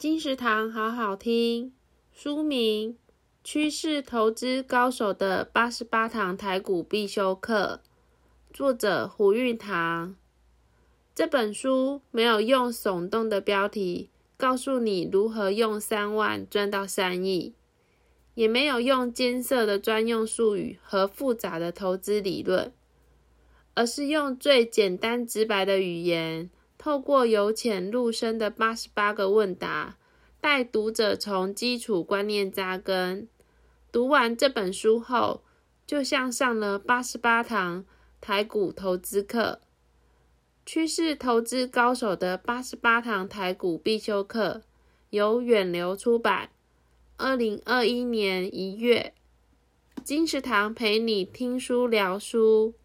金石堂好好听，书名《趋势投资高手的八十八堂台股必修课》，作者胡运堂。这本书没有用耸动的标题告诉你如何用三万赚到三亿，也没有用艰涩的专用术语和复杂的投资理论，而是用最简单直白的语言。透过由浅入深的八十八个问答，带读者从基础观念扎根。读完这本书后，就像上了八十八堂台股投资课，趋势投资高手的八十八堂台股必修课，由远流出版，二零二一年一月。金石堂陪你听书聊书。